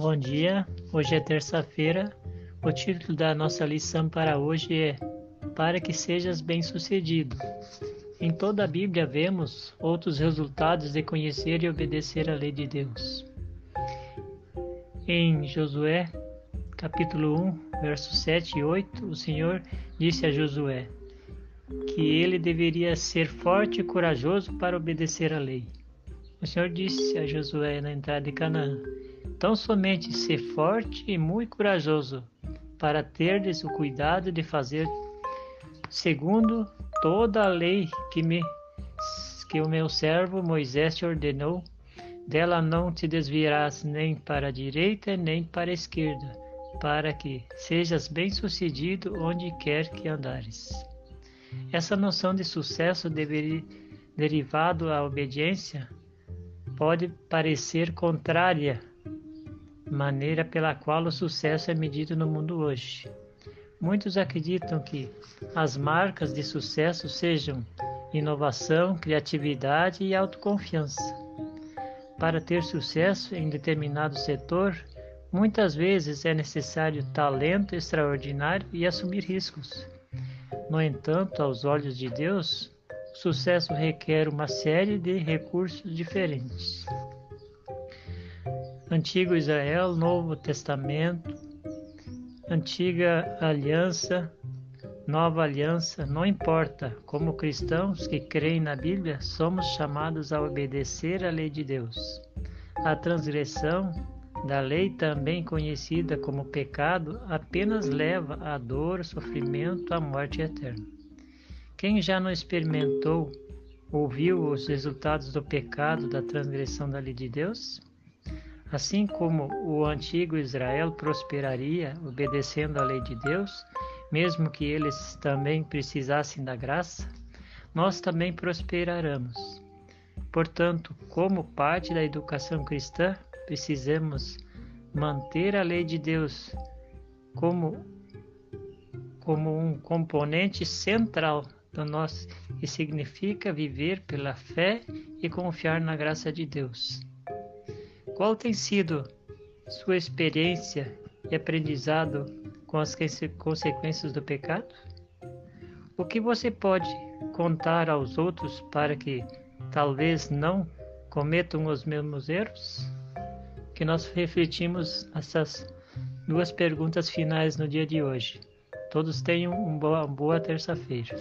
Bom dia, hoje é terça-feira. O título da nossa lição para hoje é Para que sejas bem-sucedido. Em toda a Bíblia vemos outros resultados de conhecer e obedecer a lei de Deus. Em Josué, capítulo 1, versos 7 e 8, o Senhor disse a Josué que ele deveria ser forte e corajoso para obedecer a lei. O Senhor disse a Josué na entrada de Canaã: Tão somente ser forte e muito corajoso, para terdes o cuidado de fazer segundo toda a lei que me que o meu servo Moisés te ordenou, dela não te desviarás nem para a direita nem para a esquerda, para que sejas bem-sucedido onde quer que andares. Essa noção de sucesso derivado à obediência pode parecer contrária maneira pela qual o sucesso é medido no mundo hoje. Muitos acreditam que as marcas de sucesso sejam inovação, criatividade e autoconfiança. Para ter sucesso em determinado setor, muitas vezes é necessário talento extraordinário e assumir riscos. No entanto, aos olhos de Deus, o sucesso requer uma série de recursos diferentes. Antigo Israel, Novo Testamento, Antiga Aliança, Nova Aliança, não importa, como cristãos que creem na Bíblia, somos chamados a obedecer à lei de Deus. A transgressão da lei, também conhecida como pecado, apenas leva à dor, sofrimento, à morte eterna. Quem já não experimentou ou viu os resultados do pecado, da transgressão da lei de Deus? Assim como o antigo Israel prosperaria obedecendo à lei de Deus, mesmo que eles também precisassem da graça, nós também prosperaremos. Portanto, como parte da educação cristã, precisamos manter a lei de Deus como, como um componente central do nosso que significa viver pela fé e confiar na graça de Deus. Qual tem sido sua experiência e aprendizado com as consequências do pecado? O que você pode contar aos outros para que talvez não cometam os mesmos erros? Que nós refletimos essas duas perguntas finais no dia de hoje. Todos tenham uma boa, boa terça-feira.